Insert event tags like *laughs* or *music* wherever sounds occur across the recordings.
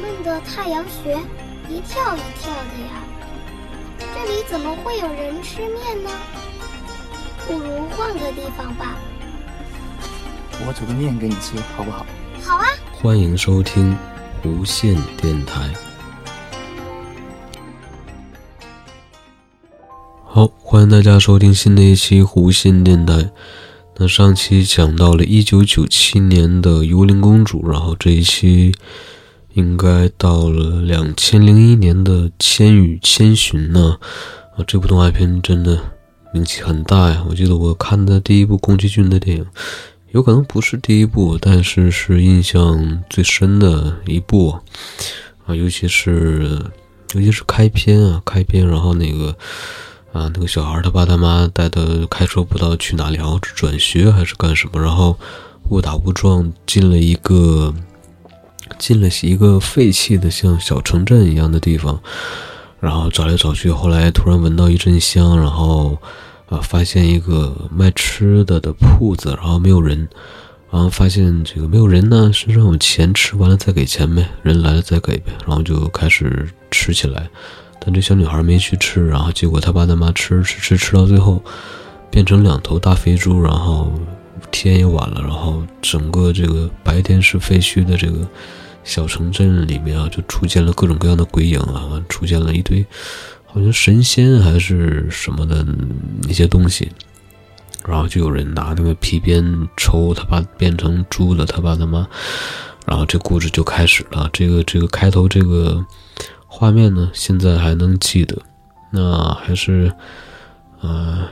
们的太阳穴一跳一跳的呀。这里怎么会有人吃面呢？不如换个地方吧。我煮个面给你吃，好不好？好啊。欢迎收听无线电台。好，欢迎大家收听新的一期无线电台。那上期讲到了一九九七年的幽灵公主，然后这一期应该到了两千零一年的《千与千寻》呢。啊，这部动画片真的名气很大呀！我记得我看的第一部宫崎骏的电影，有可能不是第一部，但是是印象最深的一部啊，尤其是尤其是开篇啊，开篇，然后那个。啊，那个小孩他爸他妈带他开车不知道去哪里，然后转学还是干什么，然后误打误撞进了一个进了一个废弃的像小城镇一样的地方，然后找来找去，后来突然闻到一阵香，然后啊发现一个卖吃的的铺子，然后没有人，然后发现这个没有人呢，身上有钱，吃完了再给钱呗，人来了再给呗，然后就开始吃起来。但这小女孩没去吃，然后结果她爸她妈吃吃吃吃到最后，变成两头大肥猪，然后天也晚了，然后整个这个白天是废墟的这个小城镇里面啊，就出现了各种各样的鬼影啊，出现了一堆好像神仙还是什么的一些东西，然后就有人拿那个皮鞭抽他爸变成猪的他爸他妈，然后这故事就开始了，这个这个开头这个。画面呢，现在还能记得，那还是，呃，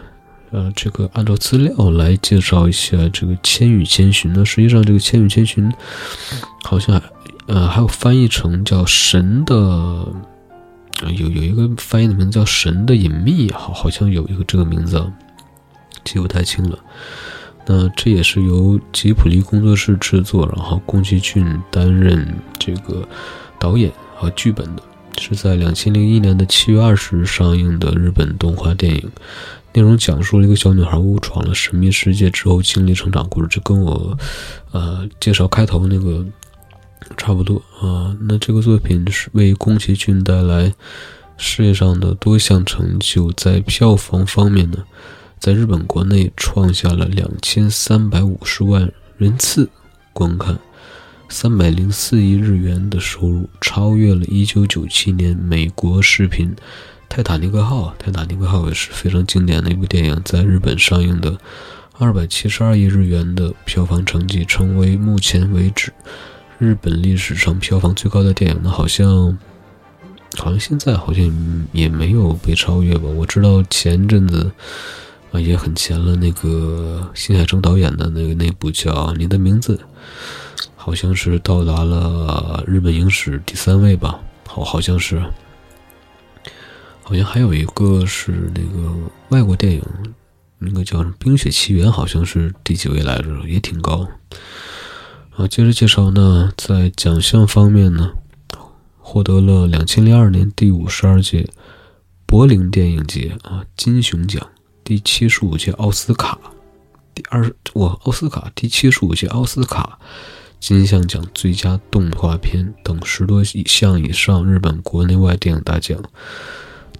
呃，这个按照资料来介绍一下这个《千与千寻》呢。实际上，这个《千与千寻》好像，呃，还有翻译成叫“神的”，有有一个翻译的名字叫“神的隐秘”，好，好像有一个这个名字，记不太清了。那这也是由吉普力工作室制作，然后宫崎骏担任这个导演和剧本的。是在两千零一年的七月二十日上映的日本动画电影，内容讲述了一个小女孩误闯了神秘世界之后经历成长故事，就跟我，呃，介绍开头那个差不多啊。那这个作品是为宫崎骏带来事业上的多项成就，在票房方面呢，在日本国内创下了两千三百五十万人次观看。三百零四亿日元的收入，超越了一九九七年美国视频《泰坦尼克号》。《泰坦尼克号》也是非常经典的一部电影，在日本上映的二百七十二亿日元的票房成绩，成为目前为止日本历史上票房最高的电影。那好像，好像现在好像也没有被超越吧？我知道前阵子啊也很前了，那个新海诚导演的那个那部叫《你的名字》。好像是到达了日本影史第三位吧，好，好像是，好像还有一个是那个外国电影，那个叫什么《冰雪奇缘》，好像是第几位来着，也挺高。啊，接着介绍呢，在奖项方面呢，获得了两千零二年第五十二届柏林电影节啊金熊奖，第七十五届奥斯卡，第二我奥斯卡第七十五届奥斯卡。金像奖最佳动画片等十多项以上日本国内外电影大奖，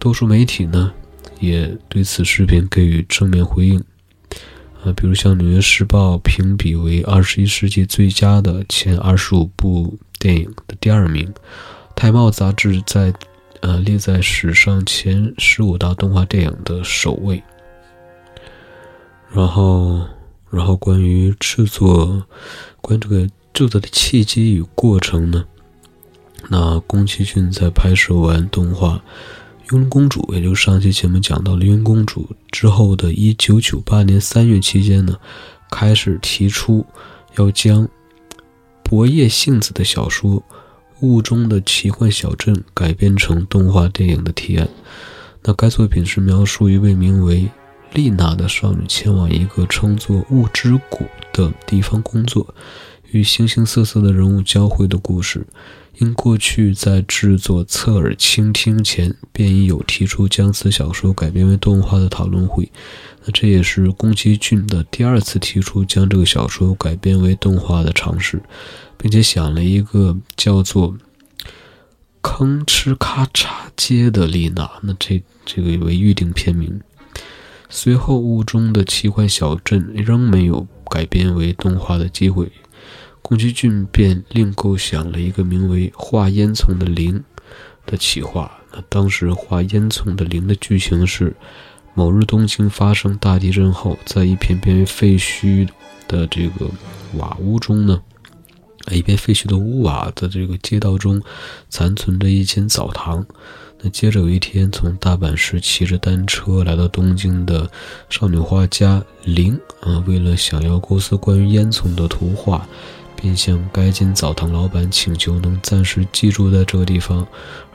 多数媒体呢也对此视频给予正面回应，啊，比如像《纽约时报》评比为二十一世纪最佳的前二十五部电影的第二名，《泰茂》杂志在呃列在史上前十五大动画电影的首位，然后，然后关于制作，关于这个。制作的契机与过程呢？那宫崎骏在拍摄完动画《幽灵公主》，也就是上期节目讲到的《幽灵公主》之后的一九九八年三月期间呢，开始提出要将博叶幸子的小说《雾中的奇幻小镇》改编成动画电影的提案。那该作品是描述一位名为丽娜的少女前往一个称作雾之谷的地方工作。与形形色色的人物交汇的故事，因过去在制作《侧耳倾听》前便已有提出将此小说改编为动画的讨论会，那这也是宫崎骏的第二次提出将这个小说改编为动画的尝试，并且想了一个叫做吭哧咔嚓街的丽娜，那这这个为预定片名。随后，雾中的奇幻小镇仍没有改编为动画的机会，宫崎骏便另构想了一个名为《画烟囱的灵》的企划。那当时《画烟囱的灵》的剧情是：某日东京发生大地震后，在一片片废墟的这个瓦屋中呢。一片废墟的屋瓦的这个街道中，残存着一间澡堂。那接着有一天，从大阪市骑着单车来到东京的少女画家林啊，为了想要构思关于烟囱的图画，并向该间澡堂老板请求能暂时寄住在这个地方。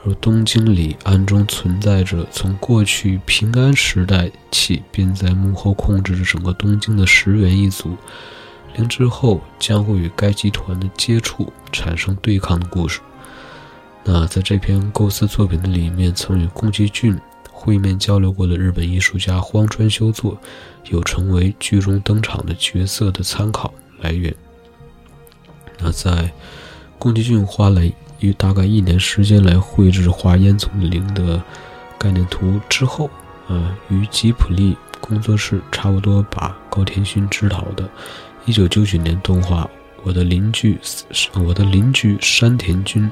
而东京里暗中存在着从过去平安时代起便在幕后控制着整个东京的石原一族。之后将会与该集团的接触产生对抗的故事。那在这篇构思作品的里面，曾与宫崎骏会面交流过的日本艺术家荒川修作，有成为剧中登场的角色的参考来源。那在宫崎骏花了于大概一年时间来绘制画烟囱的灵的概念图之后，啊，与吉普力工作室差不多把高田勋指导的。一九九九年动画《我的邻居》我的邻居山田君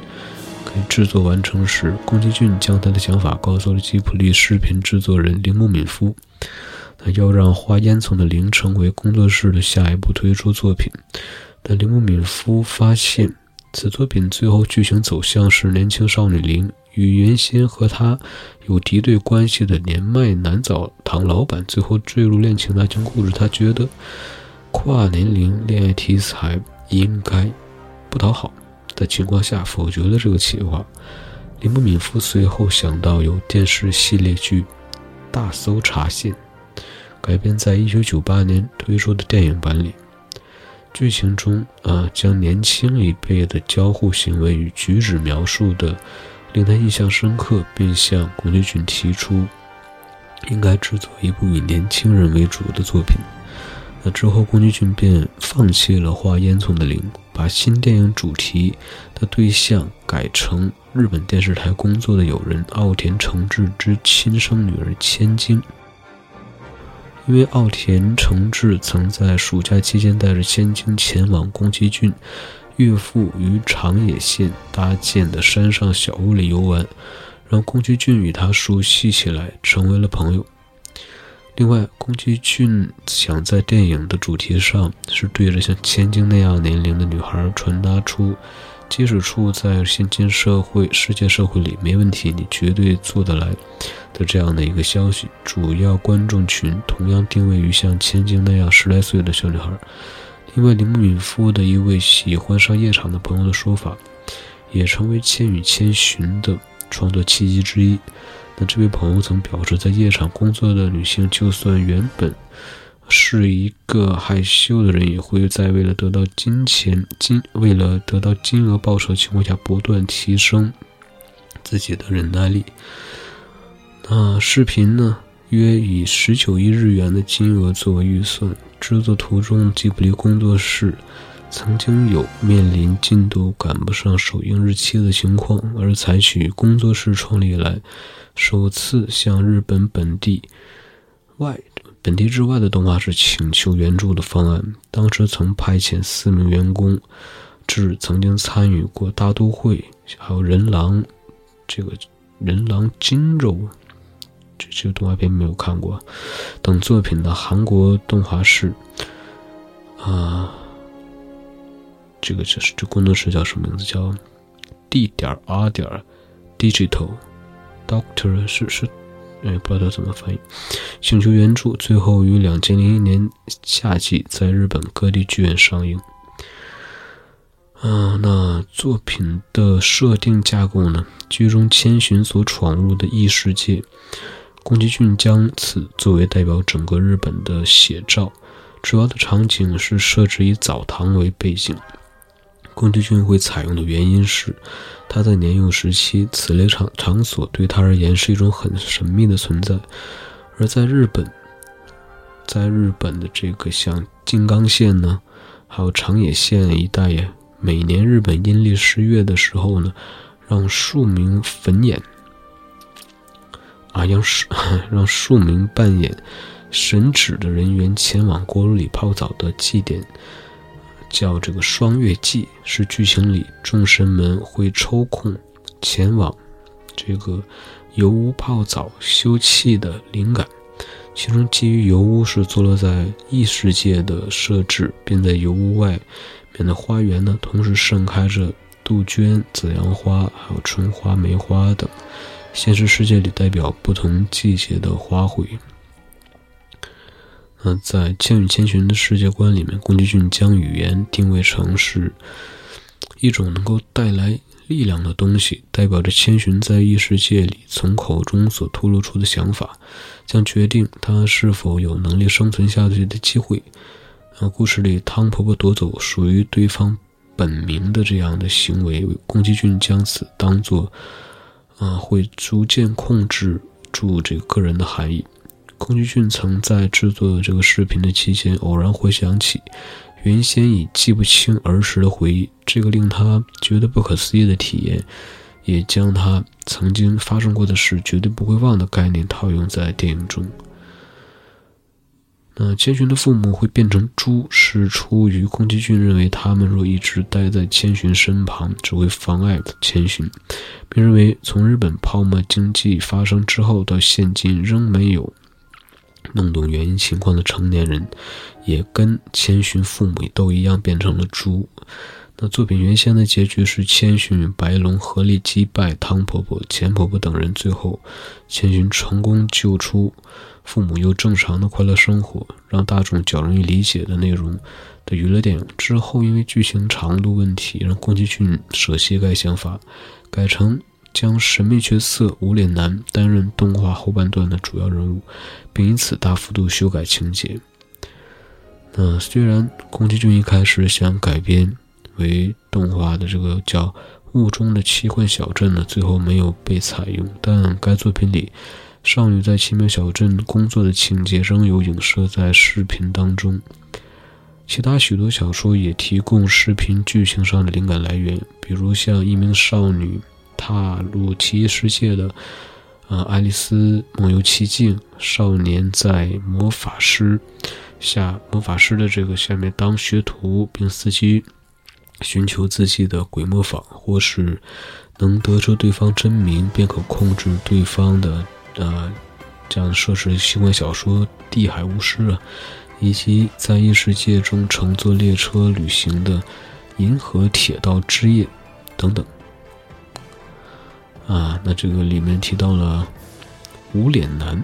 可以制作完成时，宫崎骏将他的想法告诉了吉卜力视频制作人铃木敏夫，他要让花烟囱的铃成为工作室的下一步推出作品。但铃木敏夫发现，此作品最后剧情走向是年轻少女铃与原先和他有敌对关系的年迈男澡堂老板最后坠入恋情的爱情故事，他觉得。跨年龄恋爱题材应该不讨好的情况下，否决了这个企划。铃木敏夫随后想到由电视系列剧《大搜查线》改编在1998年推出的电影版里，剧情中啊将年轻一辈的交互行为与举止描述的令他印象深刻，并向宫崎骏提出应该制作一部以年轻人为主的作品。那之后，宫崎骏便放弃了画烟囱的灵，把新电影主题的对象改成日本电视台工作的友人奥田诚志之亲生女儿千晶。因为奥田诚志曾在暑假期间带着千晶前往宫崎骏岳父于长野县搭建的山上小屋里游玩，让宫崎骏与他熟悉起来，成为了朋友。另外，宫崎骏想在电影的主题上是对着像千金那样年龄的女孩传达出，即使处在现今社会、世界社会里没问题，你绝对做得来的这样的一个消息。主要观众群同样定位于像千金那样十来岁的小女孩。另外，铃木敏夫的一位喜欢上夜场的朋友的说法，也成为《千与千寻》的创作契机之一。那这位朋友曾表示，在夜场工作的女性，就算原本是一个害羞的人，也会在为了得到金钱、金为了得到金额报酬的情况下，不断提升自己的忍耐力。那视频呢，约以十九亿日元的金额作为预算。制作途中，吉卜力工作室曾经有面临进度赶不上首映日期的情况，而采取工作室创立以来。首次向日本本地外、本地之外的动画师请求援助的方案，当时曾派遣四名员工至曾经参与过《大都会》还有《人狼》这个《人狼金肉》这这个动画片没有看过等作品的韩国动画师啊，这个就是这工作室叫什么名字？叫 D 点 R 点 Digital。Doctor 是是，哎，不知道怎么翻译。请求援助，最后于两千零一年夏季在日本各地剧院上映。嗯，那作品的设定架构呢？剧中千寻所闯入的异世界，宫崎骏将此作为代表整个日本的写照。主要的场景是设置以澡堂为背景。宫崎骏会采用的原因是，他在年幼时期，此类场场所对他而言是一种很神秘的存在。而在日本，在日本的这个像静冈县呢，还有长野县一带呀，每年日本阴历十月的时候呢，让数名粉眼啊，让 *laughs* 让数名扮演神旨的人员前往锅炉里泡澡的祭典，叫这个双月祭，是剧情里众神们会抽空前往这个油屋泡澡休憩的灵感。其中，基于油屋是坐落在异世界的设置，并在油屋外面的花园呢，同时盛开着杜鹃、紫阳花、还有春花、梅花等现实世界里代表不同季节的花卉。那在《千与千寻》的世界观里面，宫崎骏将语言定位成是一种能够带来。力量的东西，代表着千寻在异世界里从口中所吐露出的想法，将决定他是否有能力生存下去的机会。呃，故事里汤婆婆夺走属于对方本名的这样的行为，宫崎骏将此当作，啊，会逐渐控制住这个个人的含义。宫崎骏曾在制作这个视频的期间，偶然回想起。原先已记不清儿时的回忆，这个令他觉得不可思议的体验，也将他曾经发生过的事绝对不会忘的概念套用在电影中。那千寻的父母会变成猪，是出于宫崎骏认为他们若一直待在千寻身旁，只会妨碍千寻，并认为从日本泡沫经济发生之后到现今仍没有。弄懂原因情况的成年人，也跟千寻父母都一样变成了猪。那作品原先的结局是千寻与白龙合力击败汤婆婆、钱婆婆等人，最后千寻成功救出父母，又正常的快乐生活，让大众较容易理解的内容的娱乐电影。之后因为剧情长度问题，让宫崎骏舍弃该想法，改成。将神秘角色无脸男担任动画后半段的主要人物，并因此大幅度修改情节。那虽然宫崎骏一开始想改编为动画的这个叫《雾中的奇幻小镇》呢，最后没有被采用，但该作品里少女在奇妙小镇工作的情节仍有影射在视频当中。其他许多小说也提供视频剧情上的灵感来源，比如像一名少女。踏入奇异世界的，呃，爱丽丝梦游奇境，少年在魔法师下魔法师的这个下面当学徒，并伺机寻求自己的鬼魔法，或是能得知对方真名便可控制对方的，呃，这样设置奇幻小说《地海巫师》啊，以及在异世界中乘坐列车旅行的《银河铁道之夜》等等。啊，那这个里面提到了无脸男，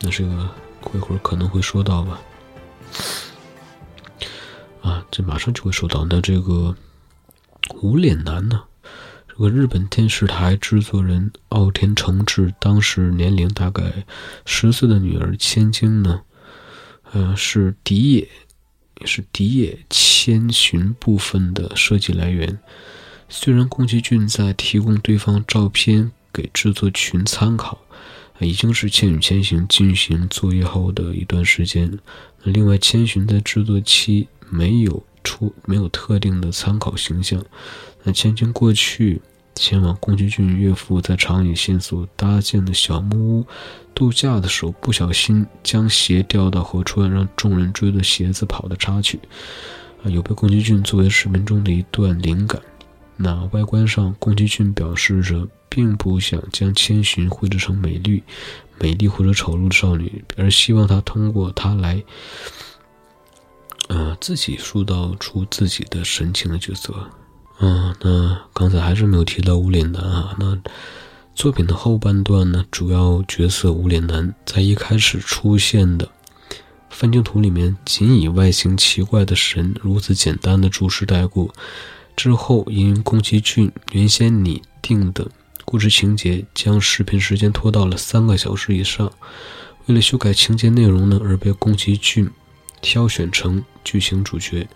那这个过一会儿可能会说到吧。啊，这马上就会说到。那这个无脸男呢，这个日本电视台制作人奥田诚志当时年龄大概十岁的女儿千金呢，呃，是迪野，是迪野千寻部分的设计来源。虽然宫崎骏在提供对方照片给制作群参考，已经是《千与千寻》进行作业后的一段时间。另外，《千寻》在制作期没有出没有特定的参考形象。那千寻过去前往宫崎骏岳父在长野县所搭建的小木屋度假的时候，不小心将鞋掉到河川，让众人追着鞋子跑的插曲，啊，有被宫崎骏作为视频中的一段灵感。那外观上，宫崎骏表示着并不想将千寻绘制成美丽、美丽或者丑陋的少女，而希望她通过她来，呃，自己塑造出自己的神情的角色。嗯，那刚才还是没有提到无脸男啊。那作品的后半段呢，主要角色无脸男在一开始出现的分镜图里面，仅以外形奇怪的神如此简单的注释带过。之后，因宫崎骏原先拟定的故事情节将视频时间拖到了三个小时以上，为了修改情节内容呢，而被宫崎骏挑选成剧情主角。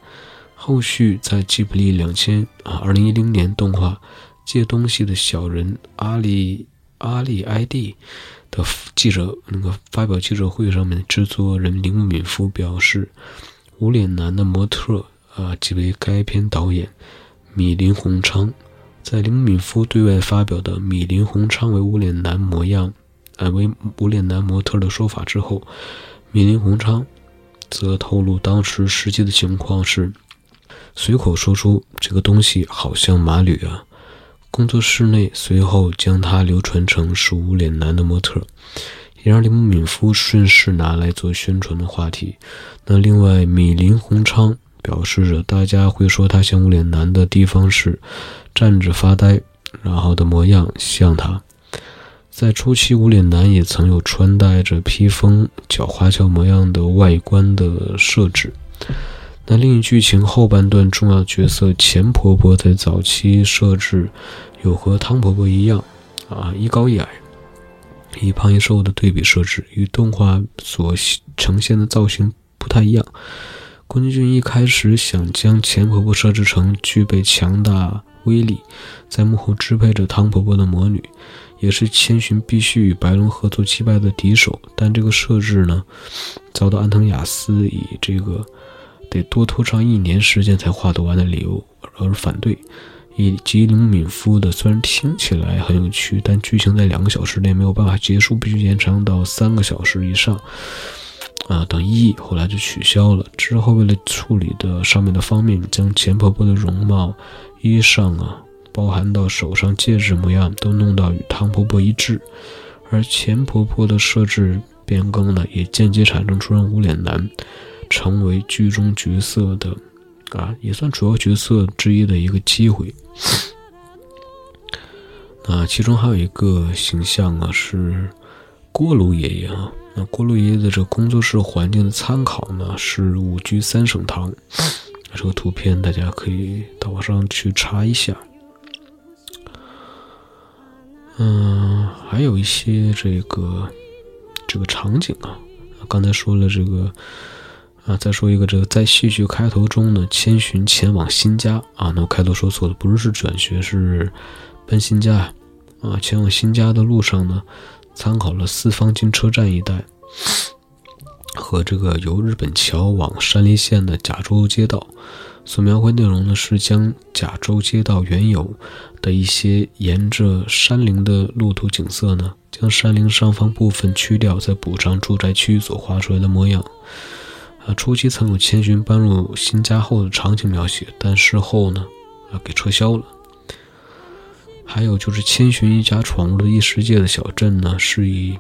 后续在吉卜力两千啊二零一零年动画《借东西的小人阿里阿里埃蒂》的记者那个发表记者会上面，制作人铃木敏夫表示，无脸男的模特啊即为该片导演。米林宏昌在林敏夫对外发表的米林宏昌为无脸男模样，呃，为无脸男模特的说法之后，米林宏昌则透露当时实际的情况是，随口说出这个东西好像马吕啊。工作室内随后将它流传成是无脸男的模特，也让林敏夫顺势拿来做宣传的话题。那另外，米林宏昌。表示着大家会说他像无脸男的地方是站着发呆，然后的模样像他。在初期，无脸男也曾有穿戴着披风、脚花俏模样的外观的设置。那另一剧情后半段重要角色钱婆婆在早期设置有和汤婆婆一样啊一高一矮、一胖一瘦的对比设置，与动画所呈现的造型不太一样。宫崎骏一开始想将钱婆婆设置成具备强大威力，在幕后支配着汤婆婆的魔女，也是千寻必须与白龙合作击败的敌手。但这个设置呢，遭到安藤雅思以这个得多拖上一年时间才画得完的理由而反对，以及铃敏夫的虽然听起来很有趣，但剧情在两个小时内没有办法结束，必须延长到三个小时以上。啊，等异议，后来就取消了。之后为了处理的上面的方面，将钱婆婆的容貌、衣裳啊，包含到手上戒指模样，都弄到与汤婆婆一致。而钱婆婆的设置变更呢，也间接产生出让无脸男成为剧中角色的啊，也算主要角色之一的一个机会。啊，其中还有一个形象啊，是锅炉爷爷啊。那锅炉爷爷的这个工作室环境的参考呢，是五居三省堂。这个图片大家可以到网上去查一下。嗯，还有一些这个这个场景啊，刚才说了这个啊，再说一个这个在戏剧开头中呢，千寻前往新家啊，那我开头说错了，不是是转学，是搬新家啊，前往新家的路上呢。参考了四方金车站一带和这个由日本桥往山梨县的甲州街道，所描绘内容呢是将甲州街道原有的一些沿着山林的路途景色呢，将山林上方部分去掉，再补上住宅区所画出来的模样。啊，初期曾有千寻搬入新家后的场景描写，但事后呢，啊给撤销了。还有就是千寻一家闯入的异世界的小镇呢，是以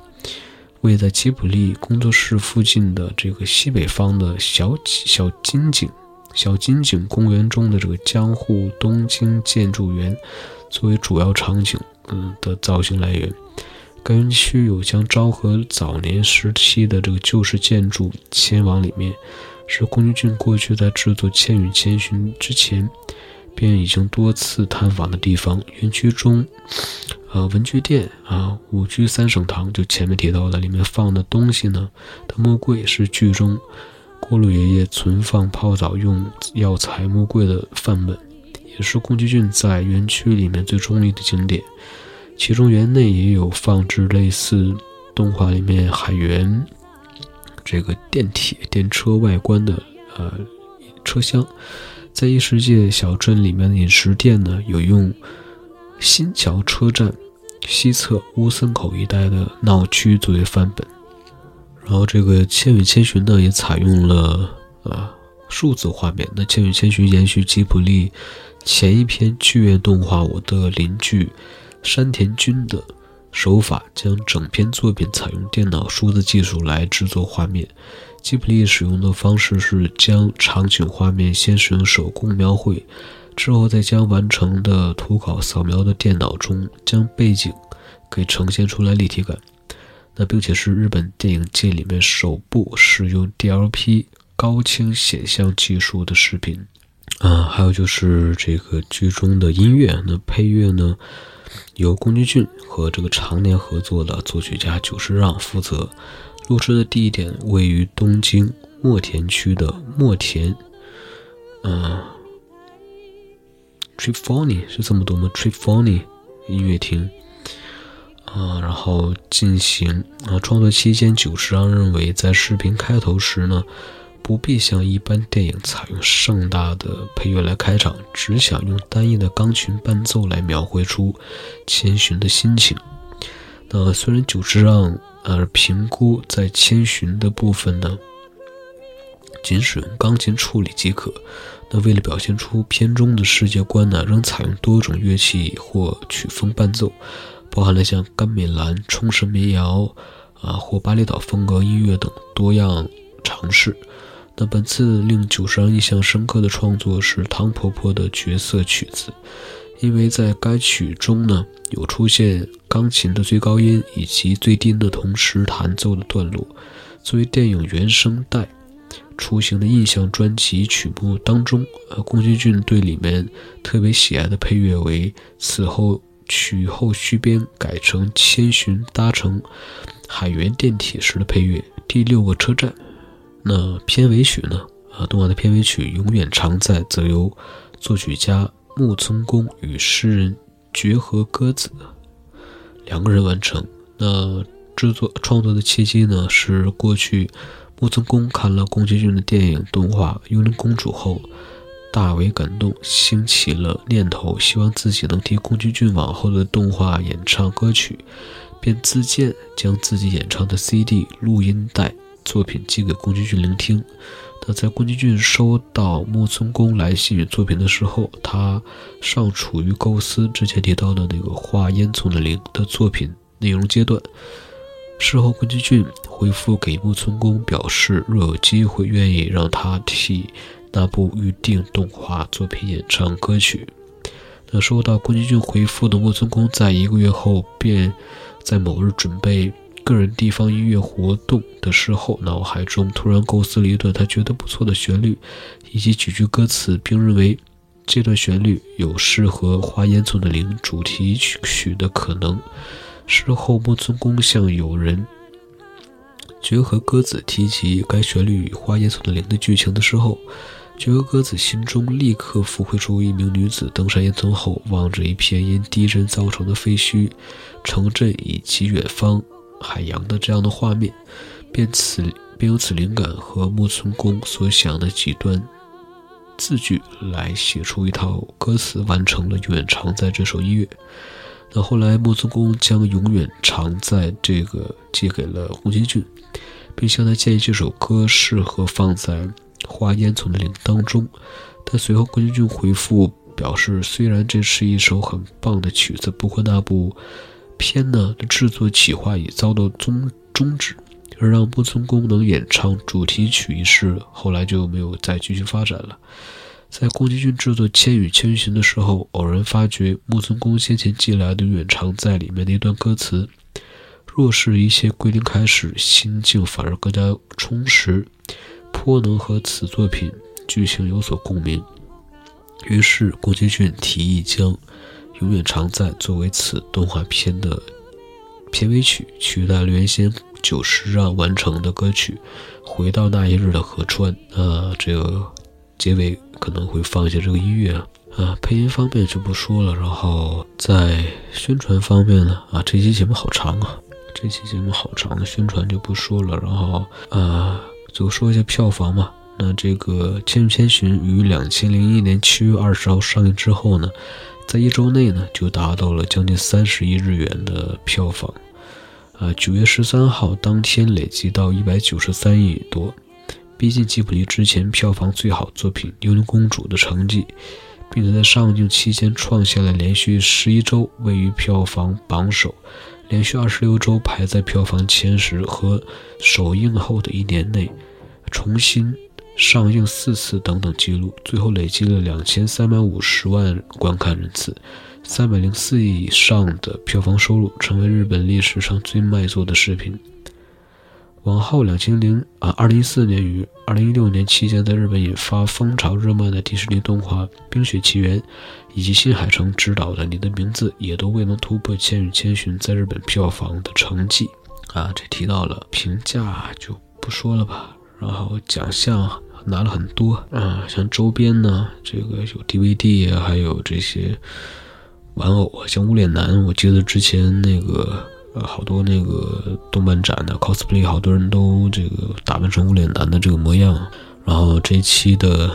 位在吉卜力工作室附近的这个西北方的小小金井小金井公园中的这个江户东京建筑园作为主要场景，嗯的造型来源。该园区有将昭和早年时期的这个旧式建筑迁往里面，是宫崎骏过去在制作《千与千寻》之前。便已经多次探访的地方，园区中，呃，文具店啊，五居三省堂，就前面提到的，里面放的东西呢，的木柜是剧中锅炉爷爷存放泡澡用药材木柜的范本，也是宫崎骏在园区里面最中意的景点。其中园内也有放置类似动画里面海员这个电铁电车外观的呃车厢。在异世界小镇里面的饮食店呢，有用新桥车站西侧乌森口一带的闹区作为范本，然后这个《千与千寻》呢也采用了呃数字画面。那《千与千寻》延续吉卜力前一篇剧院动画《我的邻居山田君》的手法，将整篇作品采用电脑数字技术来制作画面。吉普力使用的方式是将场景画面先使用手工描绘，之后再将完成的图稿扫描到电脑中，将背景给呈现出来立体感。那并且是日本电影界里面首部使用 DLP 高清显像技术的视频。啊，还有就是这个剧中的音乐，那配乐呢由宫崎骏和这个常年合作的作曲家久石让负责。录制的地点位于东京墨田区的墨田，嗯 t r i f o n i 是这么读吗 t r i f o n i 音乐厅，啊，然后进行啊创作期间，久石让认为在视频开头时呢，不必像一般电影采用盛大的配乐来开场，只想用单一的钢琴伴奏来描绘出千寻的心情。那虽然久之让而评估在千寻的部分呢，仅使用钢琴处理即可。那为了表现出片中的世界观呢，仍采用多种乐器或曲风伴奏，包含了像甘美兰、冲绳民谣啊或巴厘岛风格音乐等多样尝试。那本次令久石让印象深刻的创作是汤婆婆的角色曲子，因为在该曲中呢有出现钢琴的最高音以及最低音的同时弹奏的段落，作为电影原声带。出行的印象专辑曲目当中，呃，宫崎骏对里面特别喜爱的配乐为此后曲后续编改成千寻搭乘海原电铁时的配乐。第六个车站，那片尾曲呢？啊，动画的片尾曲《永远常在》则由作曲家木村公与诗人绝和歌子两个人完成。那制作创作的契机呢？是过去。木村公看了宫崎骏的电影动画《幽灵公主》后，大为感动，兴起了念头，希望自己能替宫崎骏往后的动画演唱歌曲，便自荐将自己演唱的 CD 录音带作品寄给宫崎骏聆听。那在宫崎骏收到木村宫来信作品的时候，他尚处于构思之前提到的那个画烟囱的灵的作品内容阶段。事后，宫崎骏回复给木村宫表示，若有机会，愿意让他替那部预定动画作品演唱歌曲。那收到宫崎骏回复的木村宫，在一个月后，便在某日准备个人地方音乐活动的时候，脑海中突然构思了一段他觉得不错的旋律以及几句歌词，并认为这段旋律有适合《花烟囱的灵》主题曲的可能。事后，木村公向友人绝和鸽子提及该旋律与《花烟囱的灵》的剧情的时候，绝和鸽子心中立刻浮绘出一名女子登上烟囱后，望着一片因地震造成的废墟、城镇以及远方海洋的这样的画面，便此便有此灵感和木村公所想的几段字句来写出一套歌词，完成了《永远常在》这首音乐。那后来，木村公将永远常在这个借给了宫崎骏，并向他建议这首歌适合放在《花烟囱的铃》当中。但随后，宫崎骏回复表示，虽然这是一首很棒的曲子，不过那部片呢的制作企划已遭到终终止，而让木村公能演唱主题曲一事，后来就没有再继续发展了。在宫崎骏制作《千与千寻》的时候，偶然发觉木村公先前寄来的《远长在》里面的一段歌词：“若是一切归零开始，心境反而更加充实，颇能和此作品剧情有所共鸣。”于是宫崎骏提议将《永远常在》作为此动画片的片尾曲，取代了原先久石让完成的歌曲《回到那一日的河川》。啊，这个。结尾可能会放一些这个音乐啊，啊，配音方面就不说了。然后在宣传方面呢，啊，这期节目好长啊，这期节目好长宣传就不说了。然后啊，就说一下票房嘛。那这个《千与千寻》于两千零一年七月二十号上映之后呢，在一周内呢就达到了将近三十亿日元的票房，啊，九月十三号当天累计到一百九十三亿多。逼近吉卜力之前票房最好作品《幽灵公主》的成绩，并且在上映期间创下了连续十一周位于票房榜首，连续二十六周排在票房前十和首映后的一年内重新上映四次等等记录，最后累积了两千三百五十万观看人次，三百零四亿以上的票房收入，成为日本历史上最卖座的视频。往后，两千零啊，二零一四年与二零一六年期间，在日本引发风潮热卖的迪士尼动画《冰雪奇缘》，以及新海诚执导的《你的名字》，也都未能突破《千与千寻》在日本票房的成绩。啊，这提到了评价就不说了吧。然后奖项拿了很多啊，像周边呢，这个有 DVD，还有这些玩偶啊，像无脸男，我记得之前那个，呃，好多那个动漫展的 cosplay，好多人都这个打扮成无脸男的这个模样。然后这一期的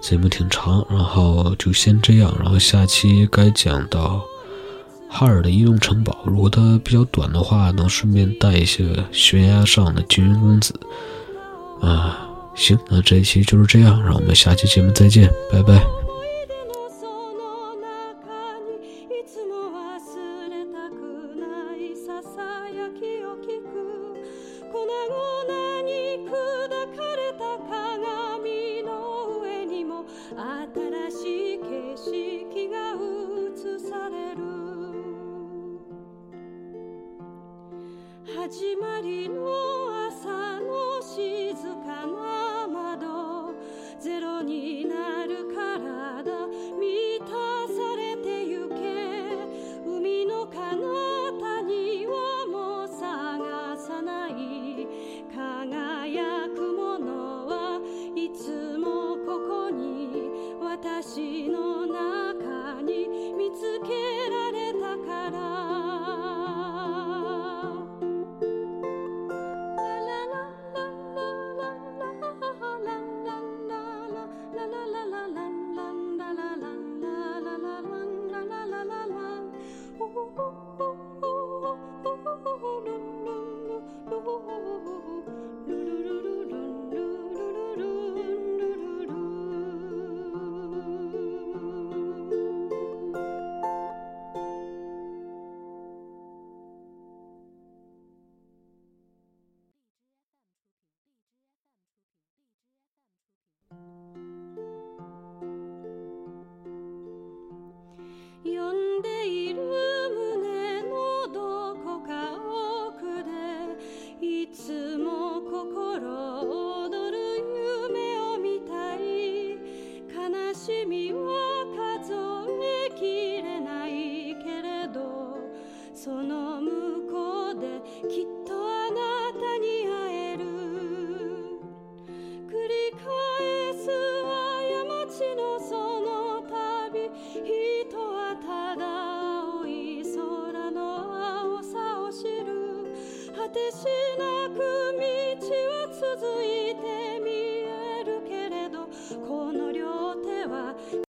节目挺长，然后就先这样，然后下期该讲到哈尔的移动城堡，如果它比较短的话，能顺便带一下悬崖上的金庸公子啊。行那这一期就是这样让我们下期节目再见拜拜。